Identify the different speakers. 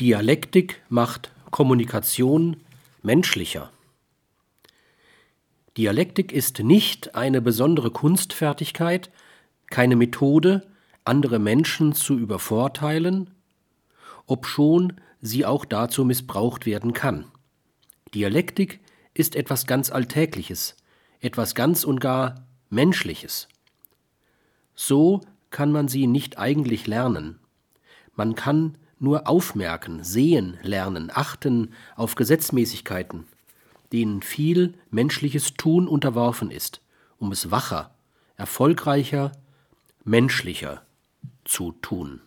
Speaker 1: Dialektik macht Kommunikation menschlicher. Dialektik ist nicht eine besondere Kunstfertigkeit, keine Methode, andere Menschen zu übervorteilen, obschon sie auch dazu missbraucht werden kann. Dialektik ist etwas ganz Alltägliches, etwas ganz und gar Menschliches. So kann man sie nicht eigentlich lernen. Man kann nur aufmerken, sehen, lernen, achten auf Gesetzmäßigkeiten, denen viel menschliches Tun unterworfen ist, um es wacher, erfolgreicher, menschlicher zu tun.